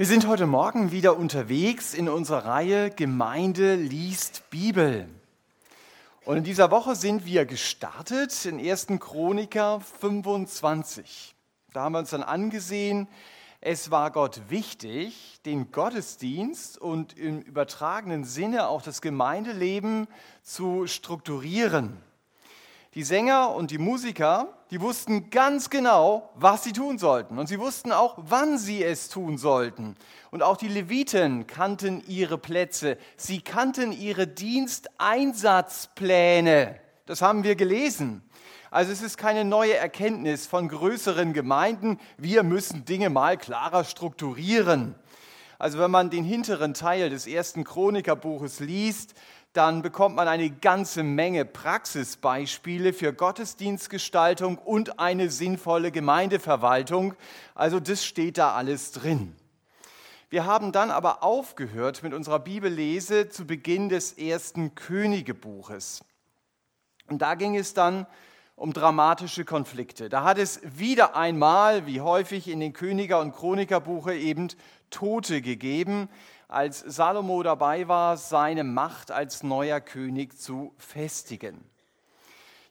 Wir sind heute Morgen wieder unterwegs in unserer Reihe Gemeinde liest Bibel. Und in dieser Woche sind wir gestartet in 1. Chroniker 25. Da haben wir uns dann angesehen, es war Gott wichtig, den Gottesdienst und im übertragenen Sinne auch das Gemeindeleben zu strukturieren. Die Sänger und die Musiker, die wussten ganz genau, was sie tun sollten. Und sie wussten auch, wann sie es tun sollten. Und auch die Leviten kannten ihre Plätze. Sie kannten ihre Diensteinsatzpläne. Das haben wir gelesen. Also es ist keine neue Erkenntnis von größeren Gemeinden. Wir müssen Dinge mal klarer strukturieren. Also wenn man den hinteren Teil des ersten Chronikerbuches liest, dann bekommt man eine ganze Menge Praxisbeispiele für Gottesdienstgestaltung und eine sinnvolle Gemeindeverwaltung. Also das steht da alles drin. Wir haben dann aber aufgehört mit unserer Bibellese zu Beginn des ersten Königebuches. Und da ging es dann um dramatische Konflikte. Da hat es wieder einmal, wie häufig in den Königer- und Chronikerbuche, eben Tote gegeben, als Salomo dabei war, seine Macht als neuer König zu festigen.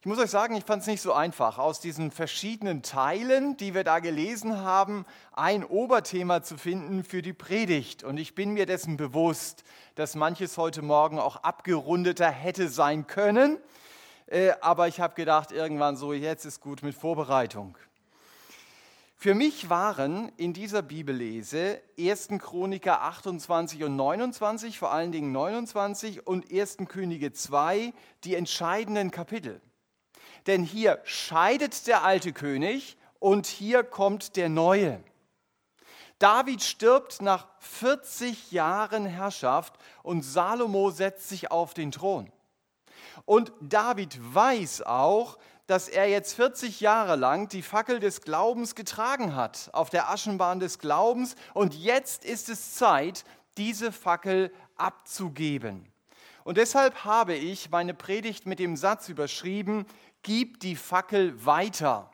Ich muss euch sagen, ich fand es nicht so einfach, aus diesen verschiedenen Teilen, die wir da gelesen haben, ein Oberthema zu finden für die Predigt. Und ich bin mir dessen bewusst, dass manches heute Morgen auch abgerundeter hätte sein können. Äh, aber ich habe gedacht, irgendwann so, jetzt ist gut mit Vorbereitung. Für mich waren in dieser Bibellese 1. Chroniker 28 und 29, vor allen Dingen 29 und 1. Könige 2 die entscheidenden Kapitel. Denn hier scheidet der alte König und hier kommt der neue. David stirbt nach 40 Jahren Herrschaft und Salomo setzt sich auf den Thron. Und David weiß auch, dass er jetzt 40 Jahre lang die Fackel des Glaubens getragen hat, auf der Aschenbahn des Glaubens. Und jetzt ist es Zeit, diese Fackel abzugeben. Und deshalb habe ich meine Predigt mit dem Satz überschrieben, gib die Fackel weiter.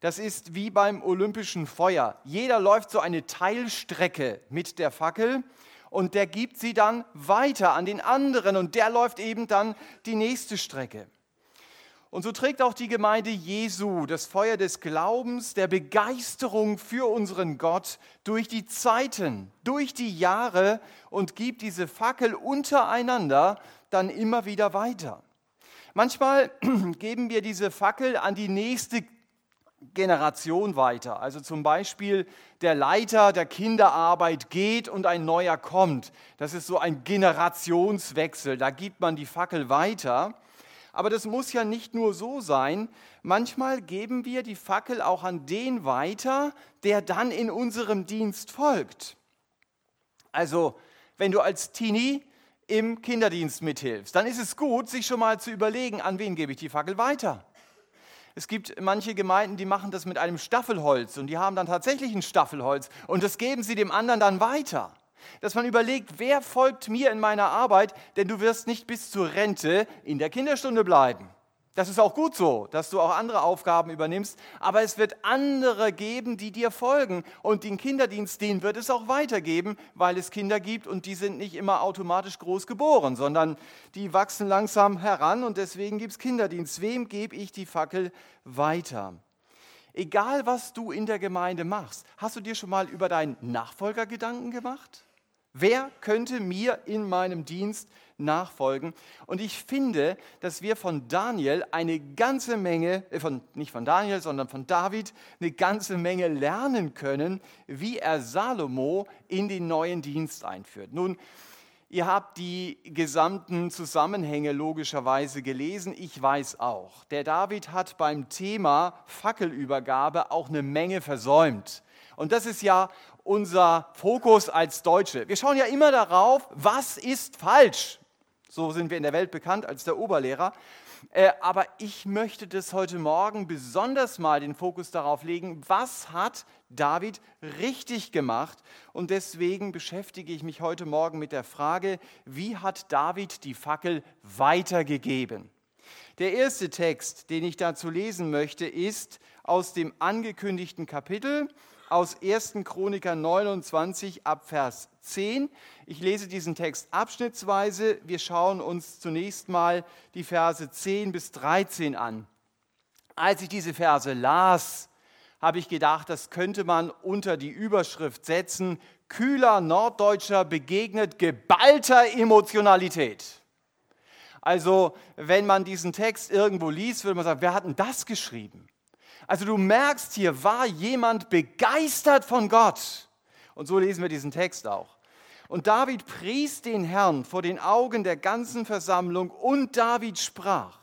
Das ist wie beim olympischen Feuer. Jeder läuft so eine Teilstrecke mit der Fackel und der gibt sie dann weiter an den anderen und der läuft eben dann die nächste Strecke. Und so trägt auch die Gemeinde Jesu das Feuer des Glaubens, der Begeisterung für unseren Gott durch die Zeiten, durch die Jahre und gibt diese Fackel untereinander dann immer wieder weiter. Manchmal geben wir diese Fackel an die nächste Generation weiter. Also zum Beispiel der Leiter der Kinderarbeit geht und ein neuer kommt. Das ist so ein Generationswechsel. Da gibt man die Fackel weiter. Aber das muss ja nicht nur so sein. Manchmal geben wir die Fackel auch an den weiter, der dann in unserem Dienst folgt. Also, wenn du als Teenie im Kinderdienst mithilfst, dann ist es gut, sich schon mal zu überlegen, an wen gebe ich die Fackel weiter. Es gibt manche Gemeinden, die machen das mit einem Staffelholz und die haben dann tatsächlich ein Staffelholz und das geben sie dem anderen dann weiter dass man überlegt, wer folgt mir in meiner Arbeit, denn du wirst nicht bis zur Rente in der Kinderstunde bleiben. Das ist auch gut so, dass du auch andere Aufgaben übernimmst, aber es wird andere geben, die dir folgen und den Kinderdienst, den wird es auch weitergeben, weil es Kinder gibt und die sind nicht immer automatisch groß geboren, sondern die wachsen langsam heran und deswegen gibt es Kinderdienst. Wem gebe ich die Fackel weiter? Egal, was du in der Gemeinde machst, hast du dir schon mal über deinen Nachfolger Gedanken gemacht? Wer könnte mir in meinem Dienst nachfolgen? Und ich finde, dass wir von Daniel eine ganze Menge, äh, von, nicht von Daniel, sondern von David, eine ganze Menge lernen können, wie er Salomo in den neuen Dienst einführt. Nun, Ihr habt die gesamten Zusammenhänge logischerweise gelesen. Ich weiß auch. Der David hat beim Thema Fackelübergabe auch eine Menge versäumt. Und das ist ja unser Fokus als Deutsche. Wir schauen ja immer darauf, was ist falsch. So sind wir in der Welt bekannt als der Oberlehrer. Äh, aber ich möchte das heute Morgen besonders mal den Fokus darauf legen, was hat David richtig gemacht. Und deswegen beschäftige ich mich heute Morgen mit der Frage, wie hat David die Fackel weitergegeben? Der erste Text, den ich dazu lesen möchte, ist aus dem angekündigten Kapitel aus 1. Chroniker 29 ab Vers 10. Ich lese diesen Text abschnittsweise. Wir schauen uns zunächst mal die Verse 10 bis 13 an. Als ich diese Verse las, habe ich gedacht, das könnte man unter die Überschrift setzen, kühler Norddeutscher begegnet geballter Emotionalität. Also wenn man diesen Text irgendwo liest, würde man sagen, wer hat denn das geschrieben? Also du merkst, hier war jemand begeistert von Gott. Und so lesen wir diesen Text auch. Und David pries den Herrn vor den Augen der ganzen Versammlung und David sprach,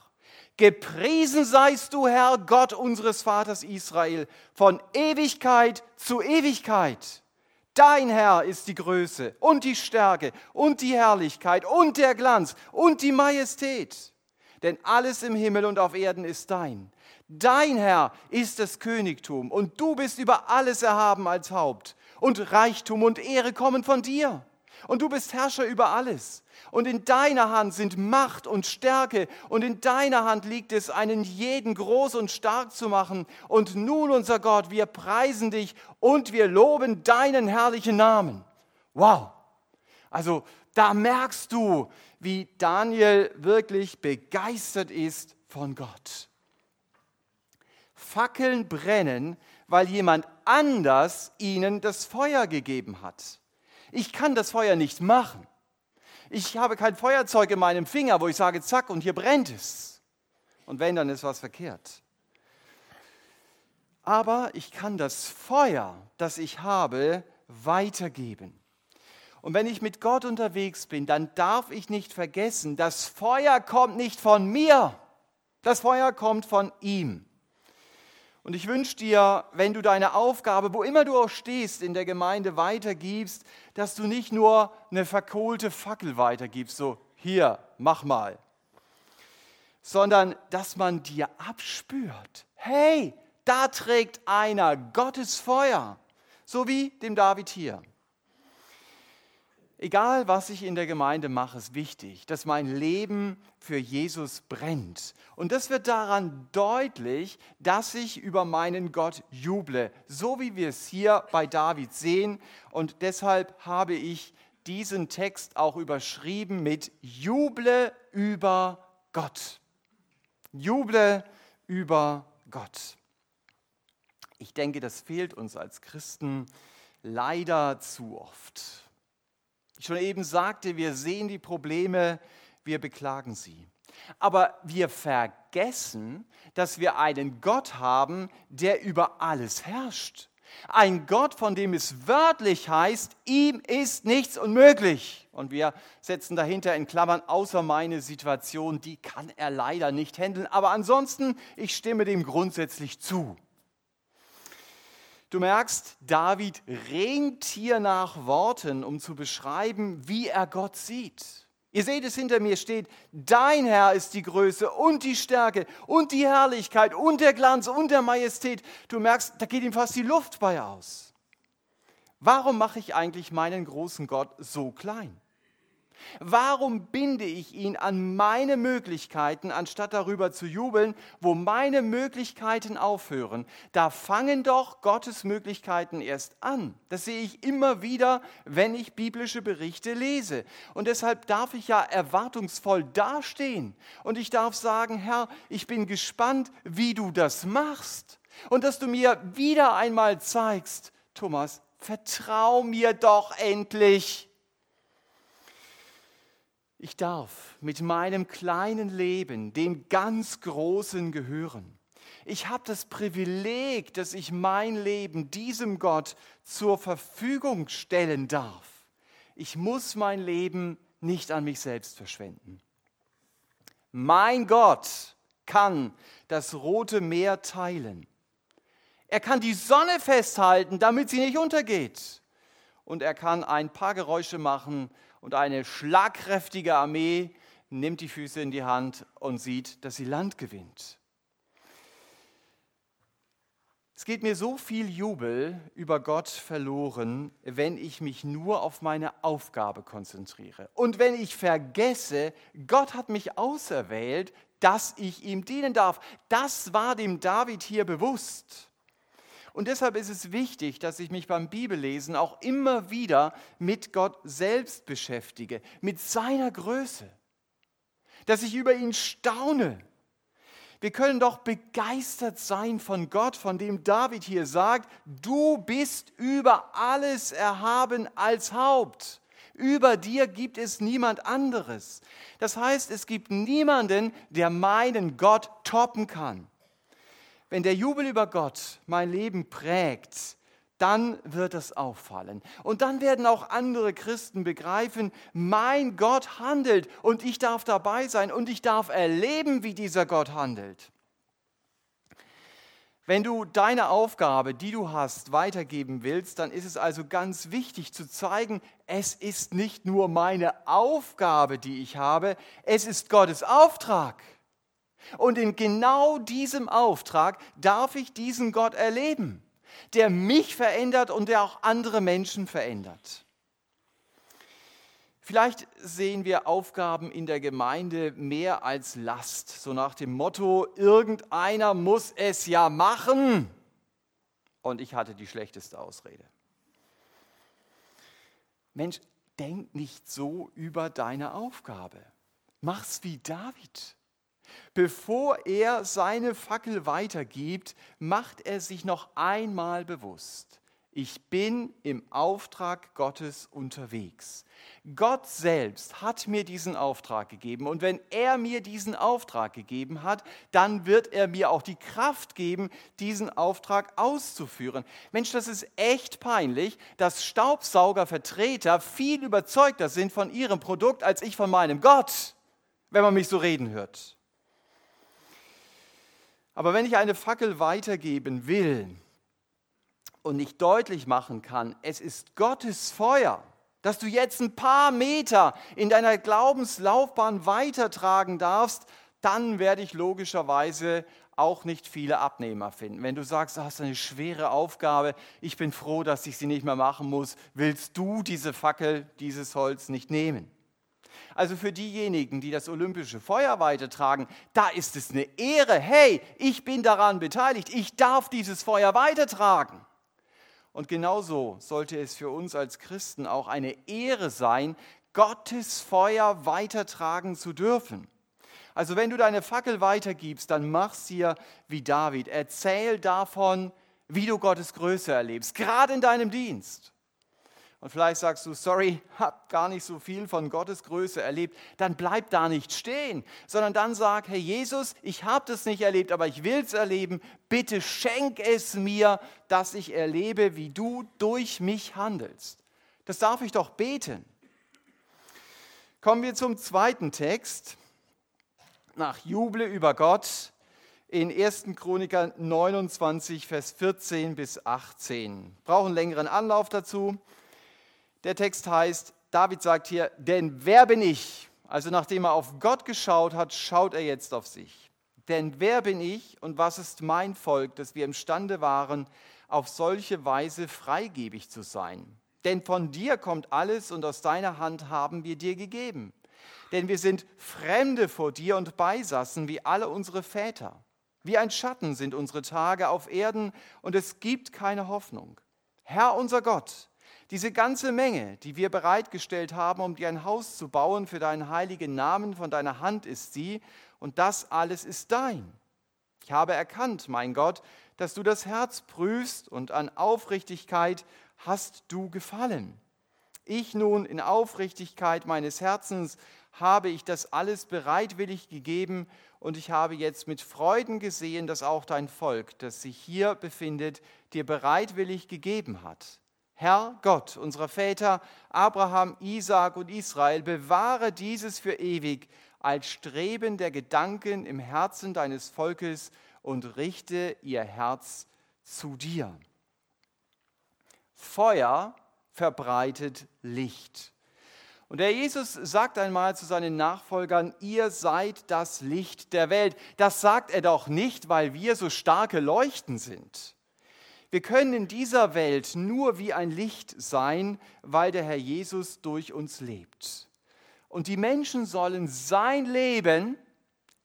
Gepriesen seist du, Herr Gott unseres Vaters Israel, von Ewigkeit zu Ewigkeit. Dein Herr ist die Größe und die Stärke und die Herrlichkeit und der Glanz und die Majestät. Denn alles im Himmel und auf Erden ist dein. Dein Herr ist das Königtum und du bist über alles erhaben als Haupt. Und Reichtum und Ehre kommen von dir. Und du bist Herrscher über alles. Und in deiner Hand sind Macht und Stärke. Und in deiner Hand liegt es, einen jeden groß und stark zu machen. Und nun, unser Gott, wir preisen dich und wir loben deinen herrlichen Namen. Wow. Also da merkst du, wie Daniel wirklich begeistert ist von Gott. Fackeln brennen, weil jemand anders ihnen das Feuer gegeben hat. Ich kann das Feuer nicht machen. Ich habe kein Feuerzeug in meinem Finger, wo ich sage, zack, und hier brennt es. Und wenn, dann ist was verkehrt. Aber ich kann das Feuer, das ich habe, weitergeben. Und wenn ich mit Gott unterwegs bin, dann darf ich nicht vergessen, das Feuer kommt nicht von mir, das Feuer kommt von ihm. Und ich wünsche dir, wenn du deine Aufgabe, wo immer du auch stehst, in der Gemeinde weitergibst, dass du nicht nur eine verkohlte Fackel weitergibst, so hier, mach mal, sondern dass man dir abspürt, hey, da trägt einer Gottes Feuer, so wie dem David hier. Egal, was ich in der Gemeinde mache, ist wichtig, dass mein Leben für Jesus brennt. Und das wird daran deutlich, dass ich über meinen Gott juble, so wie wir es hier bei David sehen. Und deshalb habe ich diesen Text auch überschrieben mit Juble über Gott. Juble über Gott. Ich denke, das fehlt uns als Christen leider zu oft. Schon eben sagte, wir sehen die Probleme, wir beklagen sie. Aber wir vergessen, dass wir einen Gott haben, der über alles herrscht. Ein Gott, von dem es wörtlich heißt, ihm ist nichts unmöglich. Und wir setzen dahinter in Klammern, außer meine Situation, die kann er leider nicht handeln. Aber ansonsten, ich stimme dem grundsätzlich zu. Du merkst, David ringt hier nach Worten, um zu beschreiben, wie er Gott sieht. Ihr seht es hinter mir steht, dein Herr ist die Größe und die Stärke und die Herrlichkeit und der Glanz und der Majestät. Du merkst, da geht ihm fast die Luft bei aus. Warum mache ich eigentlich meinen großen Gott so klein? Warum binde ich ihn an meine Möglichkeiten, anstatt darüber zu jubeln, wo meine Möglichkeiten aufhören? Da fangen doch Gottes Möglichkeiten erst an. Das sehe ich immer wieder, wenn ich biblische Berichte lese. Und deshalb darf ich ja erwartungsvoll dastehen. Und ich darf sagen, Herr, ich bin gespannt, wie du das machst. Und dass du mir wieder einmal zeigst, Thomas, vertrau mir doch endlich. Ich darf mit meinem kleinen Leben dem ganz Großen gehören. Ich habe das Privileg, dass ich mein Leben diesem Gott zur Verfügung stellen darf. Ich muss mein Leben nicht an mich selbst verschwenden. Mein Gott kann das rote Meer teilen. Er kann die Sonne festhalten, damit sie nicht untergeht. Und er kann ein paar Geräusche machen, und eine schlagkräftige Armee nimmt die Füße in die Hand und sieht, dass sie Land gewinnt. Es geht mir so viel Jubel über Gott verloren, wenn ich mich nur auf meine Aufgabe konzentriere. Und wenn ich vergesse, Gott hat mich auserwählt, dass ich ihm dienen darf. Das war dem David hier bewusst. Und deshalb ist es wichtig, dass ich mich beim Bibellesen auch immer wieder mit Gott selbst beschäftige, mit seiner Größe, dass ich über ihn staune. Wir können doch begeistert sein von Gott, von dem David hier sagt, du bist über alles erhaben als Haupt. Über dir gibt es niemand anderes. Das heißt, es gibt niemanden, der meinen Gott toppen kann. Wenn der Jubel über Gott mein Leben prägt, dann wird es auffallen. Und dann werden auch andere Christen begreifen, mein Gott handelt und ich darf dabei sein und ich darf erleben, wie dieser Gott handelt. Wenn du deine Aufgabe, die du hast, weitergeben willst, dann ist es also ganz wichtig zu zeigen, es ist nicht nur meine Aufgabe, die ich habe, es ist Gottes Auftrag. Und in genau diesem Auftrag darf ich diesen Gott erleben, der mich verändert und der auch andere Menschen verändert. Vielleicht sehen wir Aufgaben in der Gemeinde mehr als Last, so nach dem Motto, irgendeiner muss es ja machen. Und ich hatte die schlechteste Ausrede. Mensch, denk nicht so über deine Aufgabe. Mach's wie David. Bevor er seine Fackel weitergibt, macht er sich noch einmal bewusst, ich bin im Auftrag Gottes unterwegs. Gott selbst hat mir diesen Auftrag gegeben und wenn er mir diesen Auftrag gegeben hat, dann wird er mir auch die Kraft geben, diesen Auftrag auszuführen. Mensch, das ist echt peinlich, dass Staubsaugervertreter viel überzeugter sind von ihrem Produkt als ich von meinem Gott, wenn man mich so reden hört. Aber wenn ich eine Fackel weitergeben will, und nicht deutlich machen kann, es ist Gottes Feuer, dass du jetzt ein paar Meter in deiner Glaubenslaufbahn weitertragen darfst, dann werde ich logischerweise auch nicht viele Abnehmer finden. Wenn du sagst, du hast eine schwere Aufgabe, ich bin froh, dass ich sie nicht mehr machen muss, willst du diese Fackel, dieses Holz nicht nehmen. Also für diejenigen, die das olympische Feuer weitertragen, da ist es eine Ehre. Hey, ich bin daran beteiligt, ich darf dieses Feuer weitertragen. Und genauso sollte es für uns als Christen auch eine Ehre sein, Gottes Feuer weitertragen zu dürfen. Also wenn du deine Fackel weitergibst, dann mach hier wie David. Erzähl davon, wie du Gottes Größe erlebst, gerade in deinem Dienst und vielleicht sagst du, sorry, hab gar nicht so viel von Gottes Größe erlebt, dann bleib da nicht stehen, sondern dann sag, Herr Jesus, ich habe das nicht erlebt, aber ich will es erleben. Bitte schenk es mir, dass ich erlebe, wie du durch mich handelst. Das darf ich doch beten. Kommen wir zum zweiten Text. Nach Juble über Gott in 1. Chroniker 29, Vers 14 bis 18. Brauchen längeren Anlauf dazu. Der Text heißt, David sagt hier, denn wer bin ich? Also nachdem er auf Gott geschaut hat, schaut er jetzt auf sich. Denn wer bin ich und was ist mein Volk, dass wir imstande waren, auf solche Weise freigebig zu sein? Denn von dir kommt alles und aus deiner Hand haben wir dir gegeben. Denn wir sind Fremde vor dir und Beisassen wie alle unsere Väter. Wie ein Schatten sind unsere Tage auf Erden und es gibt keine Hoffnung. Herr unser Gott, diese ganze Menge, die wir bereitgestellt haben, um dir ein Haus zu bauen für deinen heiligen Namen, von deiner Hand ist sie, und das alles ist dein. Ich habe erkannt, mein Gott, dass du das Herz prüfst und an Aufrichtigkeit hast du gefallen. Ich nun in Aufrichtigkeit meines Herzens habe ich das alles bereitwillig gegeben und ich habe jetzt mit Freuden gesehen, dass auch dein Volk, das sich hier befindet, dir bereitwillig gegeben hat. Herr Gott unserer Väter, Abraham, Isaak und Israel, bewahre dieses für ewig als Streben der Gedanken im Herzen deines Volkes und richte ihr Herz zu dir. Feuer verbreitet Licht. Und der Jesus sagt einmal zu seinen Nachfolgern, ihr seid das Licht der Welt. Das sagt er doch nicht, weil wir so starke Leuchten sind. Wir können in dieser Welt nur wie ein Licht sein, weil der Herr Jesus durch uns lebt. Und die Menschen sollen sein Leben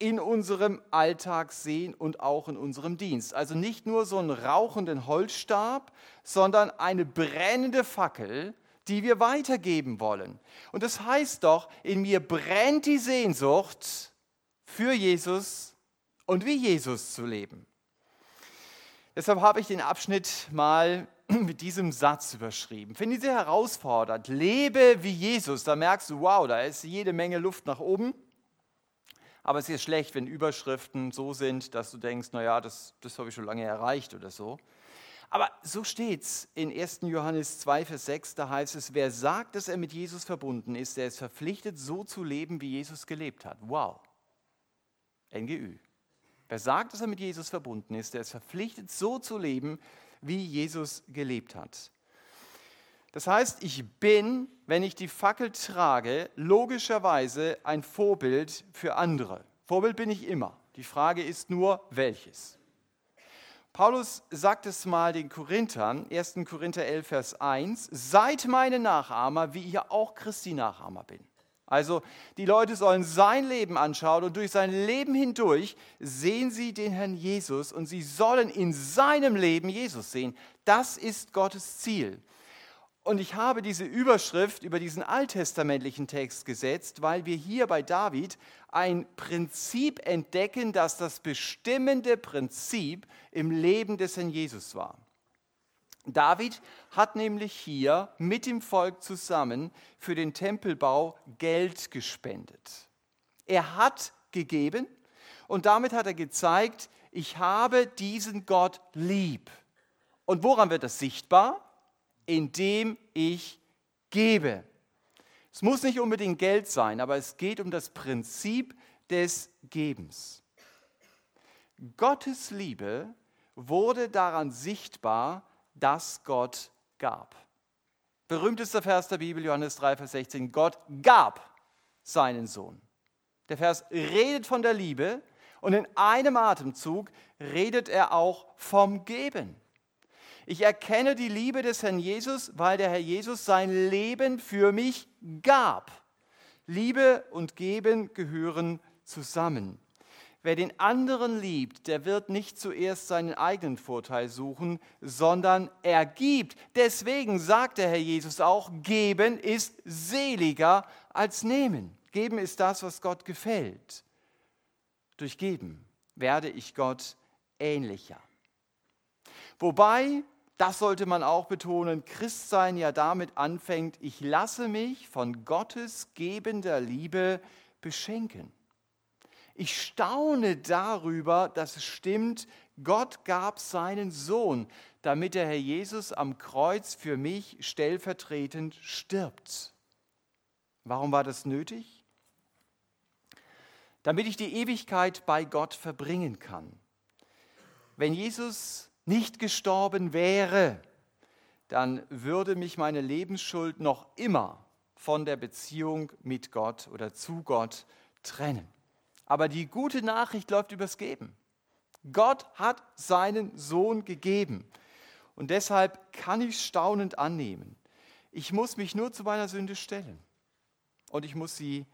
in unserem Alltag sehen und auch in unserem Dienst. Also nicht nur so einen rauchenden Holzstab, sondern eine brennende Fackel, die wir weitergeben wollen. Und das heißt doch, in mir brennt die Sehnsucht für Jesus und wie Jesus zu leben. Deshalb habe ich den Abschnitt mal mit diesem Satz überschrieben. Finde ich sehr herausfordernd. Lebe wie Jesus. Da merkst du, wow, da ist jede Menge Luft nach oben. Aber es ist schlecht, wenn Überschriften so sind, dass du denkst, naja, das, das habe ich schon lange erreicht oder so. Aber so steht es in 1. Johannes 2, Vers 6, da heißt es, wer sagt, dass er mit Jesus verbunden ist, der ist verpflichtet, so zu leben, wie Jesus gelebt hat. Wow. NGÜ. Wer sagt, dass er mit Jesus verbunden ist, der ist verpflichtet, so zu leben, wie Jesus gelebt hat. Das heißt, ich bin, wenn ich die Fackel trage, logischerweise ein Vorbild für andere. Vorbild bin ich immer. Die Frage ist nur, welches. Paulus sagt es mal den Korinthern, 1. Korinther 11, Vers 1, seid meine Nachahmer, wie ich auch Christi Nachahmer bin. Also die Leute sollen sein Leben anschauen und durch sein Leben hindurch sehen sie den Herrn Jesus und sie sollen in seinem Leben Jesus sehen. Das ist Gottes Ziel. Und ich habe diese Überschrift über diesen alttestamentlichen Text gesetzt, weil wir hier bei David ein Prinzip entdecken, das das bestimmende Prinzip im Leben des Herrn Jesus war. David hat nämlich hier mit dem Volk zusammen für den Tempelbau Geld gespendet. Er hat gegeben und damit hat er gezeigt, ich habe diesen Gott lieb. Und woran wird das sichtbar? indem ich gebe. Es muss nicht unbedingt Geld sein, aber es geht um das Prinzip des Gebens. Gottes Liebe wurde daran sichtbar, dass Gott gab. Berühmtester Vers der Bibel, Johannes 3, Vers 16. Gott gab seinen Sohn. Der Vers redet von der Liebe und in einem Atemzug redet er auch vom Geben. Ich erkenne die Liebe des Herrn Jesus, weil der Herr Jesus sein Leben für mich gab. Liebe und Geben gehören zusammen. Wer den anderen liebt, der wird nicht zuerst seinen eigenen Vorteil suchen, sondern er gibt. Deswegen sagt der Herr Jesus auch, geben ist seliger als nehmen. Geben ist das, was Gott gefällt. Durch Geben werde ich Gott ähnlicher. Wobei das sollte man auch betonen, Christsein ja damit anfängt, ich lasse mich von Gottes gebender Liebe beschenken. Ich staune darüber, dass es stimmt, Gott gab seinen Sohn, damit der Herr Jesus am Kreuz für mich stellvertretend stirbt. Warum war das nötig? Damit ich die Ewigkeit bei Gott verbringen kann. Wenn Jesus nicht gestorben wäre, dann würde mich meine Lebensschuld noch immer von der Beziehung mit Gott oder zu Gott trennen. Aber die gute Nachricht läuft übers Geben. Gott hat seinen Sohn gegeben. Und deshalb kann ich staunend annehmen. Ich muss mich nur zu meiner Sünde stellen. Und ich muss sie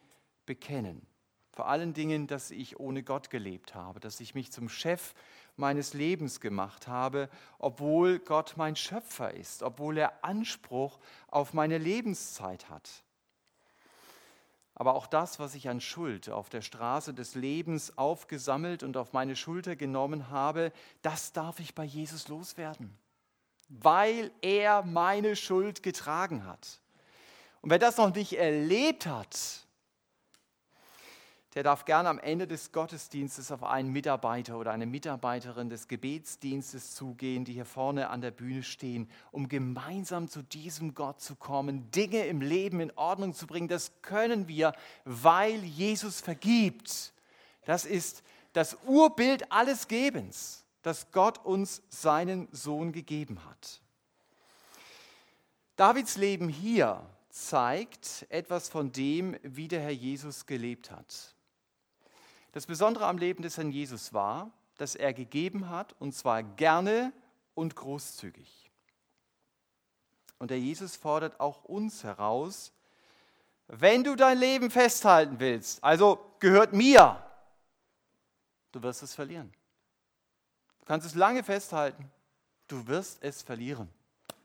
bekennen. Vor allen Dingen, dass ich ohne Gott gelebt habe, dass ich mich zum Chef meines Lebens gemacht habe, obwohl Gott mein Schöpfer ist, obwohl er Anspruch auf meine Lebenszeit hat. Aber auch das, was ich an Schuld auf der Straße des Lebens aufgesammelt und auf meine Schulter genommen habe, das darf ich bei Jesus loswerden, weil er meine Schuld getragen hat. Und wer das noch nicht erlebt hat, der darf gerne am Ende des Gottesdienstes auf einen Mitarbeiter oder eine Mitarbeiterin des Gebetsdienstes zugehen, die hier vorne an der Bühne stehen, um gemeinsam zu diesem Gott zu kommen, Dinge im Leben in Ordnung zu bringen. Das können wir, weil Jesus vergibt. Das ist das Urbild alles Gebens, das Gott uns seinen Sohn gegeben hat. Davids Leben hier zeigt etwas von dem, wie der Herr Jesus gelebt hat. Das Besondere am Leben des Herrn Jesus war, dass er gegeben hat, und zwar gerne und großzügig. Und der Jesus fordert auch uns heraus, wenn du dein Leben festhalten willst, also gehört mir, du wirst es verlieren. Du kannst es lange festhalten, du wirst es verlieren.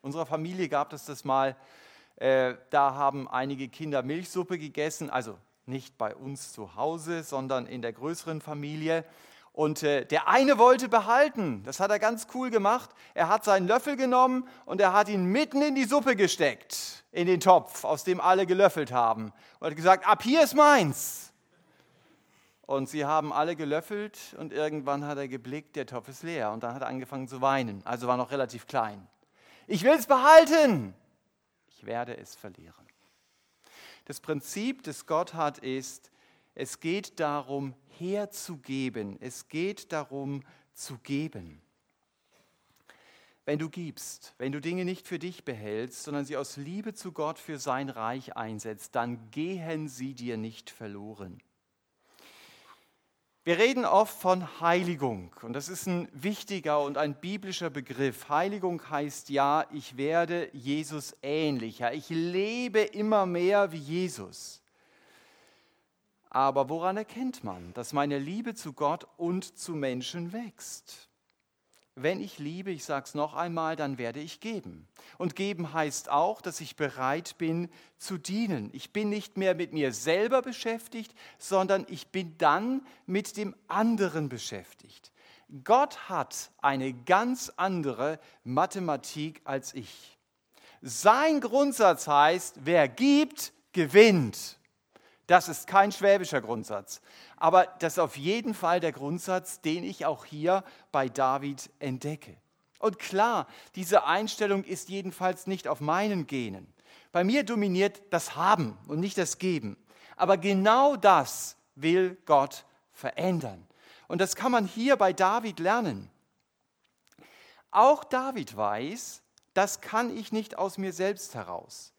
Unserer Familie gab es das mal, äh, da haben einige Kinder Milchsuppe gegessen, also nicht bei uns zu Hause, sondern in der größeren Familie. Und äh, der eine wollte behalten, das hat er ganz cool gemacht. Er hat seinen Löffel genommen und er hat ihn mitten in die Suppe gesteckt, in den Topf, aus dem alle gelöffelt haben. Und hat gesagt, ab hier ist meins. Und sie haben alle gelöffelt und irgendwann hat er geblickt, der Topf ist leer. Und dann hat er angefangen zu weinen, also war noch relativ klein. Ich will es behalten, ich werde es verlieren. Das Prinzip, das Gott hat, ist, es geht darum, herzugeben. Es geht darum, zu geben. Wenn du gibst, wenn du Dinge nicht für dich behältst, sondern sie aus Liebe zu Gott für sein Reich einsetzt, dann gehen sie dir nicht verloren. Wir reden oft von Heiligung und das ist ein wichtiger und ein biblischer Begriff. Heiligung heißt ja, ich werde Jesus ähnlicher, ich lebe immer mehr wie Jesus. Aber woran erkennt man, dass meine Liebe zu Gott und zu Menschen wächst? Wenn ich liebe, ich sage es noch einmal, dann werde ich geben. Und geben heißt auch, dass ich bereit bin zu dienen. Ich bin nicht mehr mit mir selber beschäftigt, sondern ich bin dann mit dem anderen beschäftigt. Gott hat eine ganz andere Mathematik als ich. Sein Grundsatz heißt, wer gibt, gewinnt. Das ist kein schwäbischer Grundsatz. Aber das ist auf jeden Fall der Grundsatz, den ich auch hier bei David entdecke. Und klar, diese Einstellung ist jedenfalls nicht auf meinen Genen. Bei mir dominiert das Haben und nicht das Geben. Aber genau das will Gott verändern. Und das kann man hier bei David lernen. Auch David weiß, das kann ich nicht aus mir selbst heraus.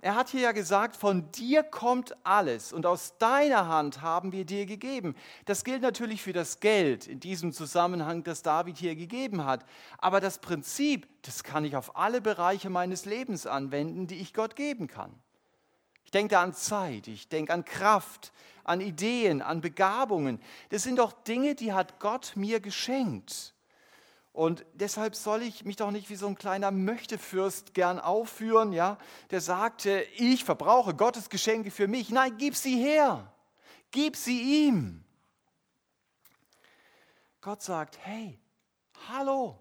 Er hat hier ja gesagt, von dir kommt alles und aus deiner Hand haben wir dir gegeben. Das gilt natürlich für das Geld in diesem Zusammenhang, das David hier gegeben hat. Aber das Prinzip, das kann ich auf alle Bereiche meines Lebens anwenden, die ich Gott geben kann. Ich denke an Zeit, ich denke an Kraft, an Ideen, an Begabungen. Das sind doch Dinge, die hat Gott mir geschenkt. Und deshalb soll ich mich doch nicht wie so ein kleiner Möchtefürst gern aufführen, ja, der sagte, ich verbrauche Gottes Geschenke für mich. Nein, gib sie her. Gib sie ihm. Gott sagt, hey, hallo,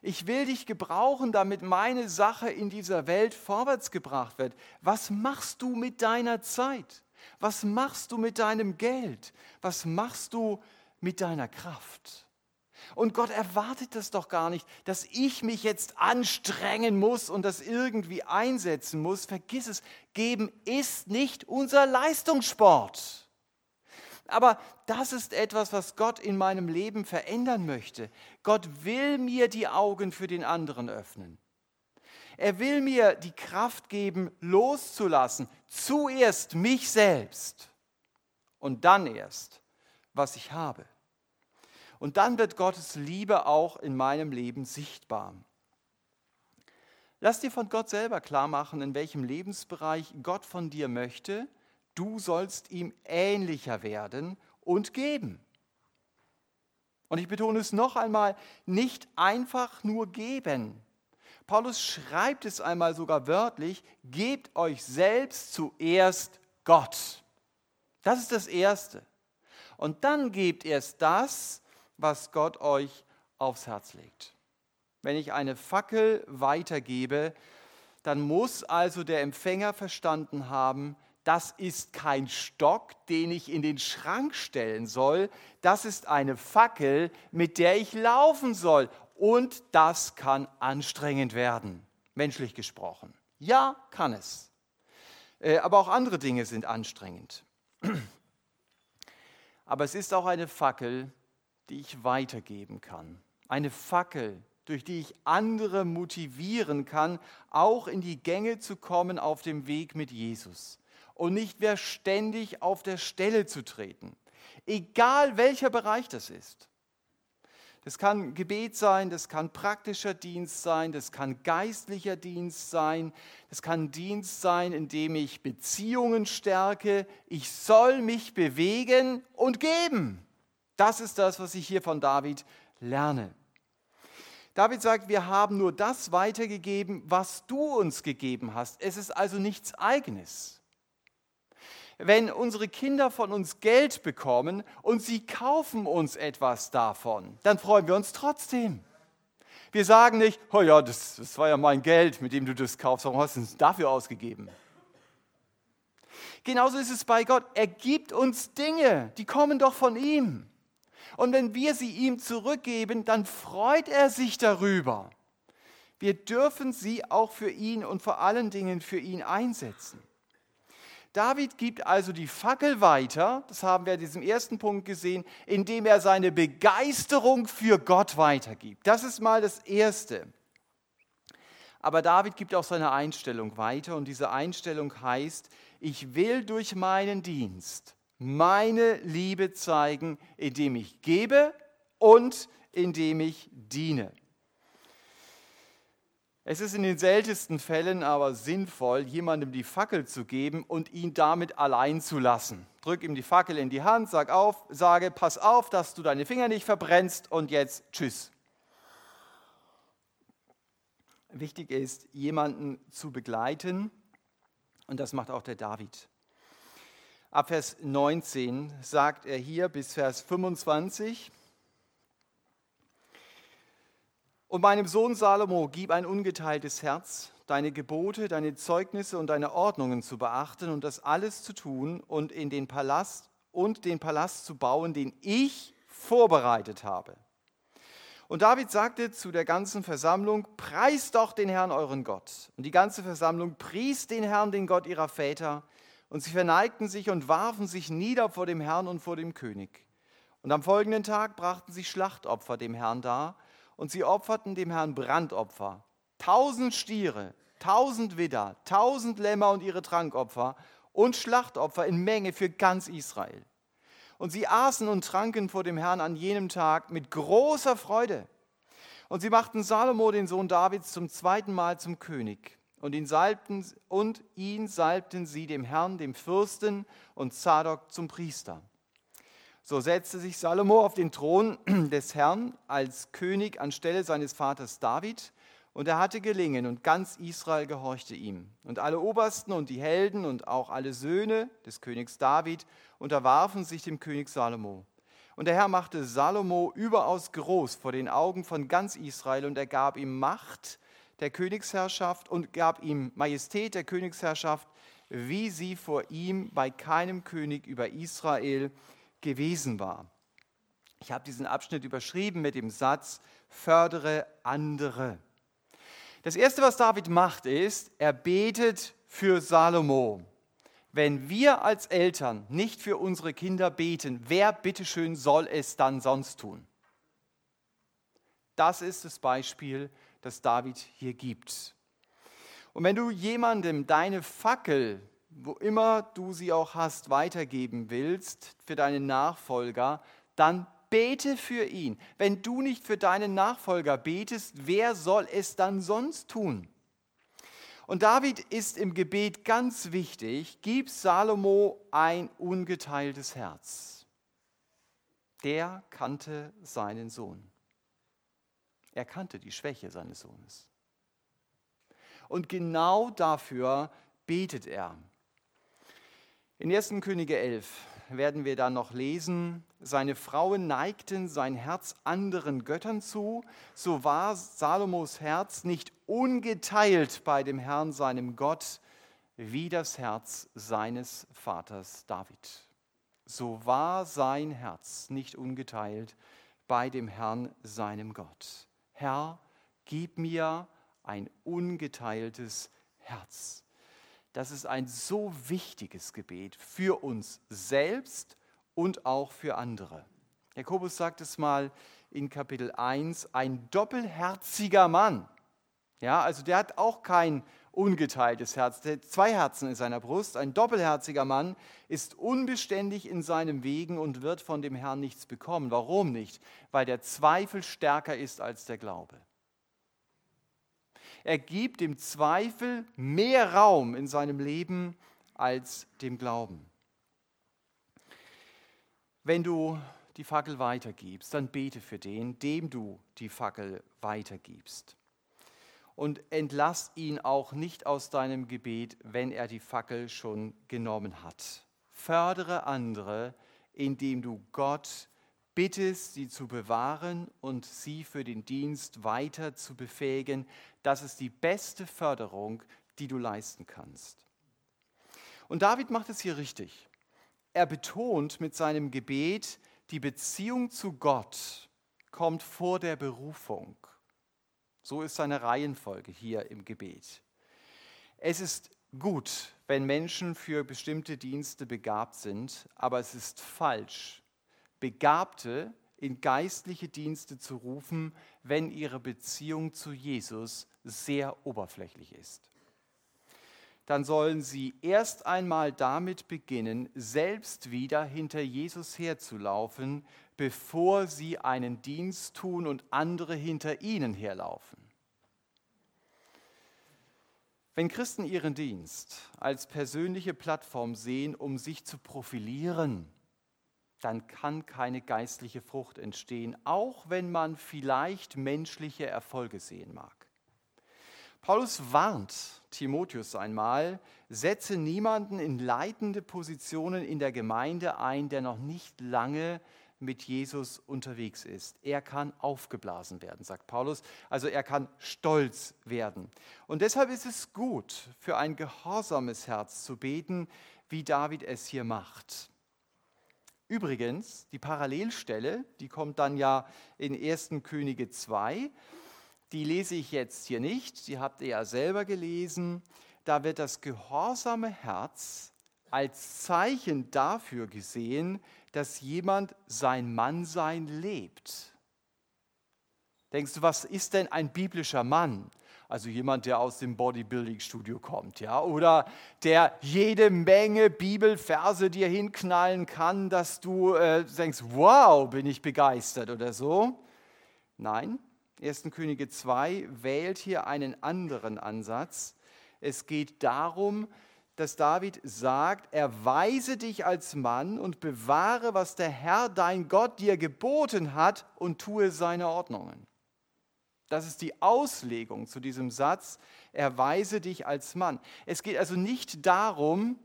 ich will dich gebrauchen, damit meine Sache in dieser Welt vorwärts gebracht wird. Was machst du mit deiner Zeit? Was machst du mit deinem Geld? Was machst du mit deiner Kraft? Und Gott erwartet das doch gar nicht, dass ich mich jetzt anstrengen muss und das irgendwie einsetzen muss. Vergiss es, geben ist nicht unser Leistungssport. Aber das ist etwas, was Gott in meinem Leben verändern möchte. Gott will mir die Augen für den anderen öffnen. Er will mir die Kraft geben, loszulassen. Zuerst mich selbst und dann erst, was ich habe. Und dann wird Gottes Liebe auch in meinem Leben sichtbar. Lass dir von Gott selber klar machen, in welchem Lebensbereich Gott von dir möchte. Du sollst ihm ähnlicher werden und geben. Und ich betone es noch einmal, nicht einfach nur geben. Paulus schreibt es einmal sogar wörtlich, gebt euch selbst zuerst Gott. Das ist das Erste. Und dann gebt erst das, was Gott euch aufs Herz legt. Wenn ich eine Fackel weitergebe, dann muss also der Empfänger verstanden haben, das ist kein Stock, den ich in den Schrank stellen soll, das ist eine Fackel, mit der ich laufen soll. Und das kann anstrengend werden, menschlich gesprochen. Ja, kann es. Äh, aber auch andere Dinge sind anstrengend. Aber es ist auch eine Fackel, die ich weitergeben kann. Eine Fackel, durch die ich andere motivieren kann, auch in die Gänge zu kommen auf dem Weg mit Jesus. Und nicht mehr ständig auf der Stelle zu treten. Egal welcher Bereich das ist. Das kann Gebet sein, das kann praktischer Dienst sein, das kann geistlicher Dienst sein, das kann Dienst sein, in dem ich Beziehungen stärke. Ich soll mich bewegen und geben. Das ist das, was ich hier von David lerne. David sagt, wir haben nur das weitergegeben, was du uns gegeben hast. Es ist also nichts eigenes. Wenn unsere Kinder von uns Geld bekommen und sie kaufen uns etwas davon, dann freuen wir uns trotzdem. Wir sagen nicht, oh ja, das, das war ja mein Geld, mit dem du das kaufst, warum hast du es dafür ausgegeben? Genauso ist es bei Gott. Er gibt uns Dinge, die kommen doch von ihm. Und wenn wir sie ihm zurückgeben, dann freut er sich darüber. Wir dürfen sie auch für ihn und vor allen Dingen für ihn einsetzen. David gibt also die Fackel weiter, das haben wir in diesem ersten Punkt gesehen, indem er seine Begeisterung für Gott weitergibt. Das ist mal das Erste. Aber David gibt auch seine Einstellung weiter und diese Einstellung heißt, ich will durch meinen Dienst meine Liebe zeigen, indem ich gebe und indem ich diene. Es ist in den seltensten Fällen aber sinnvoll, jemandem die Fackel zu geben und ihn damit allein zu lassen. Drück ihm die Fackel in die Hand, sag auf, sage, pass auf, dass du deine Finger nicht verbrennst und jetzt tschüss. Wichtig ist, jemanden zu begleiten und das macht auch der David. Ab Vers 19 sagt er hier bis Vers 25, und meinem Sohn Salomo gib ein ungeteiltes Herz, deine Gebote, deine Zeugnisse und deine Ordnungen zu beachten und das alles zu tun und in den Palast und den Palast zu bauen, den ich vorbereitet habe. Und David sagte zu der ganzen Versammlung, preist doch den Herrn euren Gott. Und die ganze Versammlung pries den Herrn, den Gott ihrer Väter, und sie verneigten sich und warfen sich nieder vor dem Herrn und vor dem König. Und am folgenden Tag brachten sie Schlachtopfer dem Herrn dar, und sie opferten dem Herrn Brandopfer. Tausend Stiere, tausend Widder, tausend Lämmer und ihre Trankopfer und Schlachtopfer in Menge für ganz Israel. Und sie aßen und tranken vor dem Herrn an jenem Tag mit großer Freude. Und sie machten Salomo, den Sohn Davids, zum zweiten Mal zum König und ihn salbten, und ihn salbten sie dem Herrn, dem Fürsten und Zadok zum Priester. So setzte sich Salomo auf den Thron des Herrn als König anstelle seines Vaters David, und er hatte gelingen, und ganz Israel gehorchte ihm. Und alle Obersten und die Helden und auch alle Söhne des Königs David unterwarfen sich dem König Salomo. Und der Herr machte Salomo überaus groß vor den Augen von ganz Israel, und er gab ihm Macht der Königsherrschaft und gab ihm Majestät der Königsherrschaft, wie sie vor ihm bei keinem König über Israel gewesen war. Ich habe diesen Abschnitt überschrieben mit dem Satz, fördere andere. Das Erste, was David macht, ist, er betet für Salomo. Wenn wir als Eltern nicht für unsere Kinder beten, wer bitteschön soll es dann sonst tun? Das ist das Beispiel das David hier gibt. Und wenn du jemandem deine Fackel, wo immer du sie auch hast, weitergeben willst für deinen Nachfolger, dann bete für ihn. Wenn du nicht für deinen Nachfolger betest, wer soll es dann sonst tun? Und David ist im Gebet ganz wichtig, gib Salomo ein ungeteiltes Herz. Der kannte seinen Sohn. Er kannte die Schwäche seines Sohnes. Und genau dafür betet er. In 1. Könige 11 werden wir dann noch lesen, seine Frauen neigten sein Herz anderen Göttern zu, so war Salomos Herz nicht ungeteilt bei dem Herrn, seinem Gott, wie das Herz seines Vaters David. So war sein Herz nicht ungeteilt bei dem Herrn, seinem Gott. Herr, gib mir ein ungeteiltes Herz. Das ist ein so wichtiges Gebet für uns selbst und auch für andere. Jakobus sagt es mal in Kapitel 1, ein doppelherziger Mann. Ja, also der hat auch kein ungeteiltes Herz. Zwei Herzen in seiner Brust. Ein doppelherziger Mann ist unbeständig in seinem Wegen und wird von dem Herrn nichts bekommen. Warum nicht? Weil der Zweifel stärker ist als der Glaube. Er gibt dem Zweifel mehr Raum in seinem Leben als dem Glauben. Wenn du die Fackel weitergibst, dann bete für den, dem du die Fackel weitergibst. Und entlass ihn auch nicht aus deinem Gebet, wenn er die Fackel schon genommen hat. Fördere andere, indem du Gott bittest, sie zu bewahren und sie für den Dienst weiter zu befähigen. Das ist die beste Förderung, die du leisten kannst. Und David macht es hier richtig. Er betont mit seinem Gebet, die Beziehung zu Gott kommt vor der Berufung. So ist seine Reihenfolge hier im Gebet. Es ist gut, wenn Menschen für bestimmte Dienste begabt sind, aber es ist falsch, Begabte in geistliche Dienste zu rufen, wenn ihre Beziehung zu Jesus sehr oberflächlich ist. Dann sollen sie erst einmal damit beginnen, selbst wieder hinter Jesus herzulaufen, bevor sie einen Dienst tun und andere hinter ihnen herlaufen. Wenn Christen ihren Dienst als persönliche Plattform sehen, um sich zu profilieren, dann kann keine geistliche Frucht entstehen, auch wenn man vielleicht menschliche Erfolge sehen mag. Paulus warnt Timotheus einmal, setze niemanden in leitende Positionen in der Gemeinde ein, der noch nicht lange mit Jesus unterwegs ist. Er kann aufgeblasen werden, sagt Paulus. Also er kann stolz werden. Und deshalb ist es gut, für ein gehorsames Herz zu beten, wie David es hier macht. Übrigens, die Parallelstelle, die kommt dann ja in 1. Könige 2, die lese ich jetzt hier nicht, die habt ihr ja selber gelesen. Da wird das gehorsame Herz als Zeichen dafür gesehen, dass jemand sein Mannsein lebt. Denkst du, was ist denn ein biblischer Mann? Also jemand, der aus dem Bodybuilding-Studio kommt, ja, oder der jede Menge Bibelverse dir hinknallen kann, dass du äh, denkst, wow, bin ich begeistert oder so. Nein, 1. Könige 2 wählt hier einen anderen Ansatz. Es geht darum, dass David sagt, erweise dich als Mann und bewahre, was der Herr, dein Gott, dir geboten hat und tue seine Ordnungen. Das ist die Auslegung zu diesem Satz, erweise dich als Mann. Es geht also nicht darum,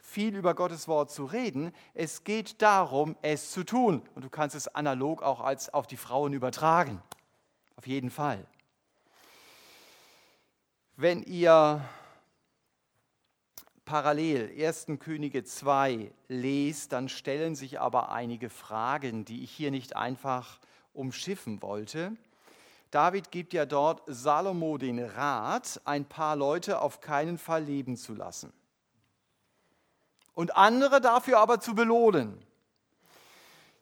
viel über Gottes Wort zu reden, es geht darum, es zu tun. Und du kannst es analog auch als auf die Frauen übertragen. Auf jeden Fall. Wenn ihr parallel 1. Könige 2 lest, dann stellen sich aber einige Fragen, die ich hier nicht einfach umschiffen wollte. David gibt ja dort Salomo den Rat, ein paar Leute auf keinen Fall leben zu lassen und andere dafür aber zu belohnen.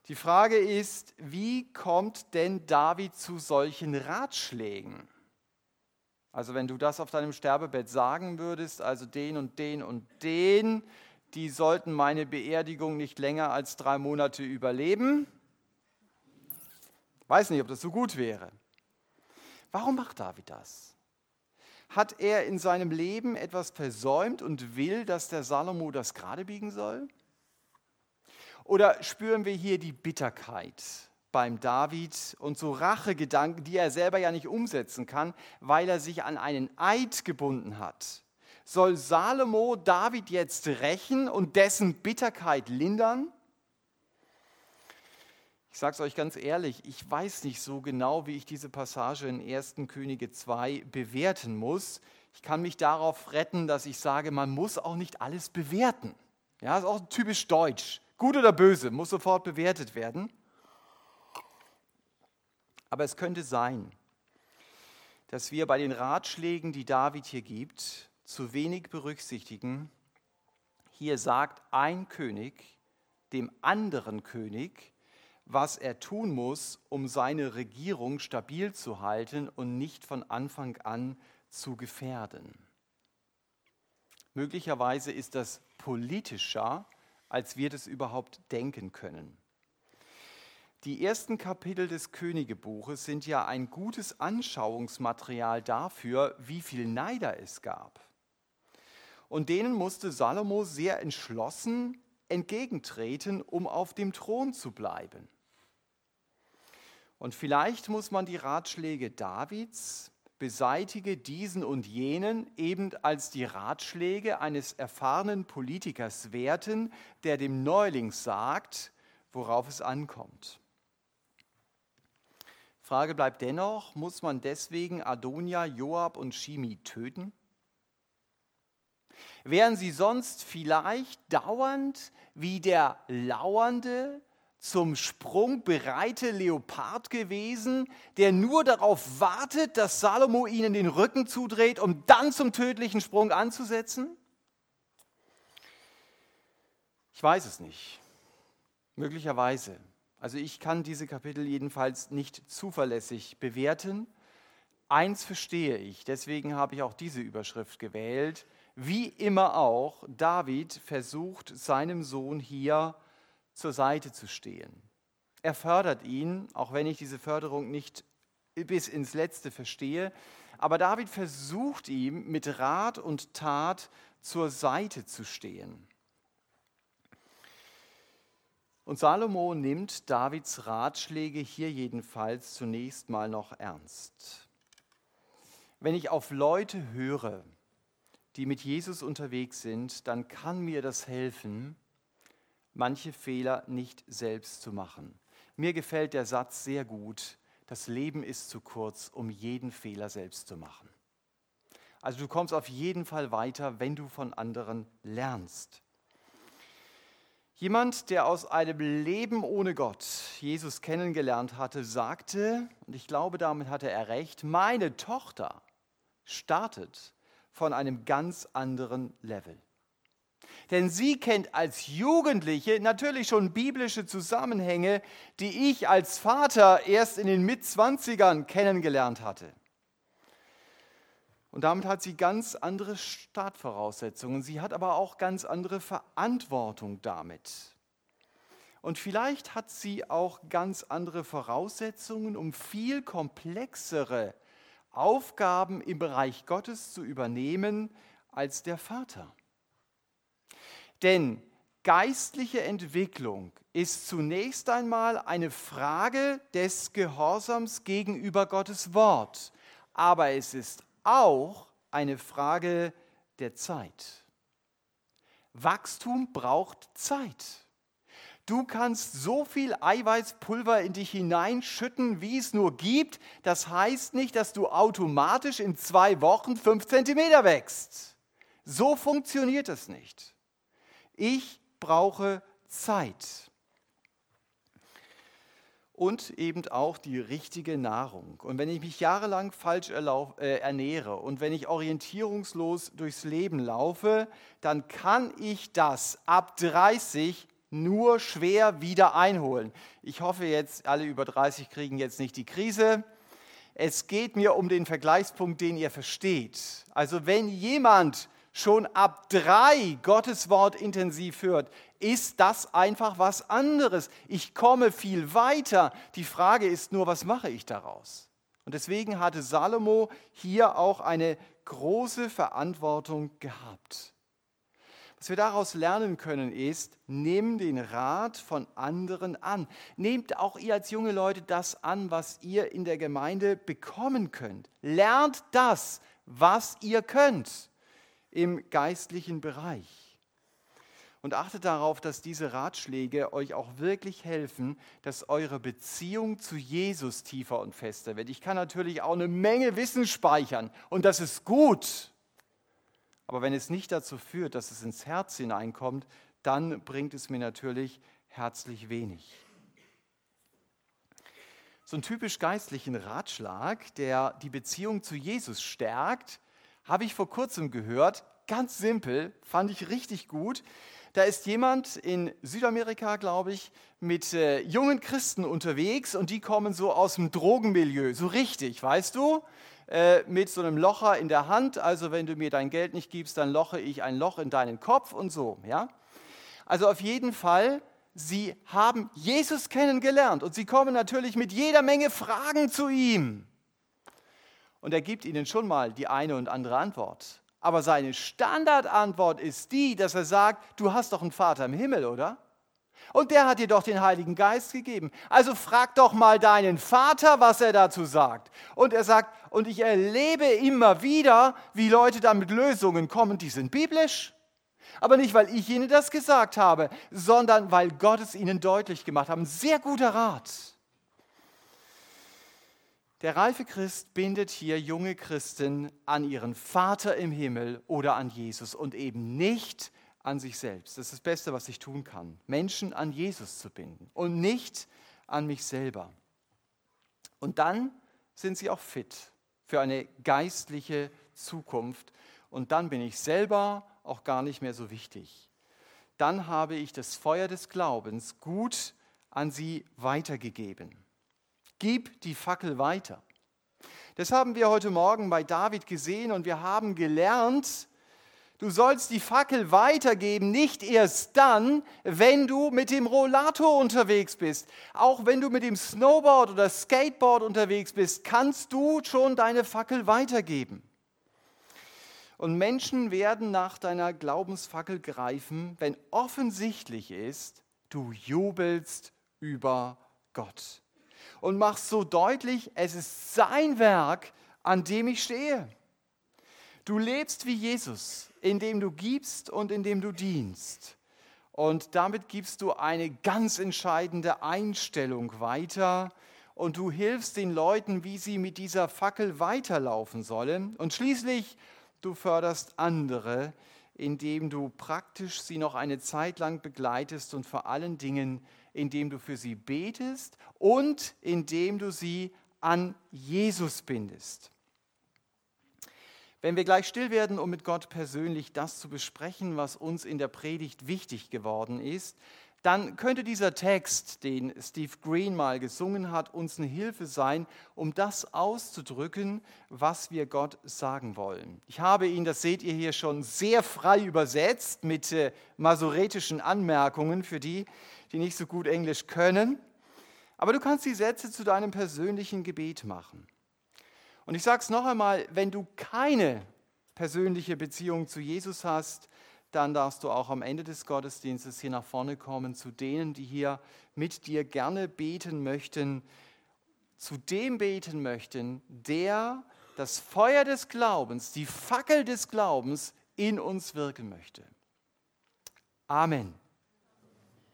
Die Frage ist, wie kommt denn David zu solchen Ratschlägen? Also wenn du das auf deinem Sterbebett sagen würdest, also den und den und den, die sollten meine Beerdigung nicht länger als drei Monate überleben. Weiß nicht, ob das so gut wäre. Warum macht David das? Hat er in seinem Leben etwas versäumt und will, dass der Salomo das gerade biegen soll? Oder spüren wir hier die Bitterkeit beim David und so Rachegedanken, die er selber ja nicht umsetzen kann, weil er sich an einen Eid gebunden hat. Soll Salomo David jetzt rächen und dessen Bitterkeit lindern? Ich sage es euch ganz ehrlich, ich weiß nicht so genau, wie ich diese Passage in 1. Könige 2 bewerten muss. Ich kann mich darauf retten, dass ich sage, man muss auch nicht alles bewerten. Ja, ist auch typisch deutsch. Gut oder böse muss sofort bewertet werden. Aber es könnte sein, dass wir bei den Ratschlägen, die David hier gibt, zu wenig berücksichtigen. Hier sagt ein König dem anderen König, was er tun muss, um seine Regierung stabil zu halten und nicht von Anfang an zu gefährden. Möglicherweise ist das politischer, als wir das überhaupt denken können. Die ersten Kapitel des Königebuches sind ja ein gutes Anschauungsmaterial dafür, wie viel Neider es gab. Und denen musste Salomo sehr entschlossen entgegentreten, um auf dem Thron zu bleiben. Und vielleicht muss man die Ratschläge Davids beseitige diesen und jenen eben als die Ratschläge eines erfahrenen Politikers werten, der dem Neuling sagt, worauf es ankommt. Frage bleibt dennoch, muss man deswegen Adonia, Joab und Shimi töten? Wären sie sonst vielleicht dauernd wie der lauernde, zum Sprung bereite Leopard gewesen, der nur darauf wartet, dass Salomo ihnen den Rücken zudreht, um dann zum tödlichen Sprung anzusetzen? Ich weiß es nicht. Möglicherweise. Also ich kann diese Kapitel jedenfalls nicht zuverlässig bewerten. Eins verstehe ich, deswegen habe ich auch diese Überschrift gewählt. Wie immer auch, David versucht seinem Sohn hier zur Seite zu stehen. Er fördert ihn, auch wenn ich diese Förderung nicht bis ins Letzte verstehe. Aber David versucht ihm mit Rat und Tat zur Seite zu stehen. Und Salomo nimmt Davids Ratschläge hier jedenfalls zunächst mal noch ernst. Wenn ich auf Leute höre, die mit Jesus unterwegs sind, dann kann mir das helfen, manche Fehler nicht selbst zu machen. Mir gefällt der Satz sehr gut, das Leben ist zu kurz, um jeden Fehler selbst zu machen. Also du kommst auf jeden Fall weiter, wenn du von anderen lernst. Jemand, der aus einem Leben ohne Gott Jesus kennengelernt hatte, sagte, und ich glaube, damit hatte er recht, meine Tochter startet von einem ganz anderen Level. Denn sie kennt als Jugendliche natürlich schon biblische Zusammenhänge, die ich als Vater erst in den Mitzwanzigern kennengelernt hatte. Und damit hat sie ganz andere Startvoraussetzungen. Sie hat aber auch ganz andere Verantwortung damit. Und vielleicht hat sie auch ganz andere Voraussetzungen, um viel komplexere Aufgaben im Bereich Gottes zu übernehmen als der Vater. Denn geistliche Entwicklung ist zunächst einmal eine Frage des Gehorsams gegenüber Gottes Wort, aber es ist auch eine Frage der Zeit. Wachstum braucht Zeit. Du kannst so viel Eiweißpulver in dich hineinschütten, wie es nur gibt. Das heißt nicht, dass du automatisch in zwei Wochen fünf Zentimeter wächst. So funktioniert es nicht. Ich brauche Zeit. Und eben auch die richtige Nahrung. Und wenn ich mich jahrelang falsch äh, ernähre und wenn ich orientierungslos durchs Leben laufe, dann kann ich das ab 30 nur schwer wieder einholen. Ich hoffe jetzt, alle über 30 kriegen jetzt nicht die Krise. Es geht mir um den Vergleichspunkt, den ihr versteht. Also wenn jemand schon ab drei Gottes Wort intensiv hört, ist das einfach was anderes. Ich komme viel weiter. Die Frage ist nur, was mache ich daraus? Und deswegen hatte Salomo hier auch eine große Verantwortung gehabt. Was wir daraus lernen können ist, nimm den Rat von anderen an. Nehmt auch ihr als junge Leute das an, was ihr in der Gemeinde bekommen könnt. Lernt das, was ihr könnt im geistlichen Bereich. Und achtet darauf, dass diese Ratschläge euch auch wirklich helfen, dass eure Beziehung zu Jesus tiefer und fester wird. Ich kann natürlich auch eine Menge Wissen speichern und das ist gut. Aber wenn es nicht dazu führt, dass es ins Herz hineinkommt, dann bringt es mir natürlich herzlich wenig. So einen typisch geistlichen Ratschlag, der die Beziehung zu Jesus stärkt, habe ich vor kurzem gehört, ganz simpel, fand ich richtig gut. Da ist jemand in Südamerika, glaube ich, mit äh, jungen Christen unterwegs und die kommen so aus dem Drogenmilieu, so richtig, weißt du? Äh, mit so einem Locher in der Hand, also wenn du mir dein Geld nicht gibst, dann loche ich ein Loch in deinen Kopf und so, ja? Also auf jeden Fall, sie haben Jesus kennengelernt und sie kommen natürlich mit jeder Menge Fragen zu ihm. Und er gibt ihnen schon mal die eine und andere Antwort. Aber seine Standardantwort ist die, dass er sagt, du hast doch einen Vater im Himmel, oder? Und der hat dir doch den Heiligen Geist gegeben. Also frag doch mal deinen Vater, was er dazu sagt. Und er sagt, und ich erlebe immer wieder, wie Leute dann mit Lösungen kommen, die sind biblisch. Aber nicht, weil ich ihnen das gesagt habe, sondern weil Gott es ihnen deutlich gemacht hat. Ein sehr guter Rat. Der reife Christ bindet hier junge Christen an ihren Vater im Himmel oder an Jesus und eben nicht an sich selbst. Das ist das Beste, was ich tun kann. Menschen an Jesus zu binden und nicht an mich selber. Und dann sind sie auch fit für eine geistliche Zukunft. Und dann bin ich selber auch gar nicht mehr so wichtig. Dann habe ich das Feuer des Glaubens gut an sie weitergegeben. Gib die Fackel weiter. Das haben wir heute Morgen bei David gesehen und wir haben gelernt, Du sollst die Fackel weitergeben, nicht erst dann, wenn du mit dem Rollator unterwegs bist. Auch wenn du mit dem Snowboard oder Skateboard unterwegs bist, kannst du schon deine Fackel weitergeben. Und Menschen werden nach deiner Glaubensfackel greifen, wenn offensichtlich ist, du jubelst über Gott. Und machst so deutlich, es ist sein Werk, an dem ich stehe. Du lebst wie Jesus, indem du gibst und indem du dienst. Und damit gibst du eine ganz entscheidende Einstellung weiter und du hilfst den Leuten, wie sie mit dieser Fackel weiterlaufen sollen. Und schließlich, du förderst andere, indem du praktisch sie noch eine Zeit lang begleitest und vor allen Dingen, indem du für sie betest und indem du sie an Jesus bindest. Wenn wir gleich still werden, um mit Gott persönlich das zu besprechen, was uns in der Predigt wichtig geworden ist, dann könnte dieser Text, den Steve Green mal gesungen hat, uns eine Hilfe sein, um das auszudrücken, was wir Gott sagen wollen. Ich habe ihn, das seht ihr hier schon, sehr frei übersetzt mit äh, masoretischen Anmerkungen für die, die nicht so gut Englisch können. Aber du kannst die Sätze zu deinem persönlichen Gebet machen. Und ich sage es noch einmal, wenn du keine persönliche Beziehung zu Jesus hast, dann darfst du auch am Ende des Gottesdienstes hier nach vorne kommen zu denen, die hier mit dir gerne beten möchten, zu dem beten möchten, der das Feuer des Glaubens, die Fackel des Glaubens in uns wirken möchte. Amen.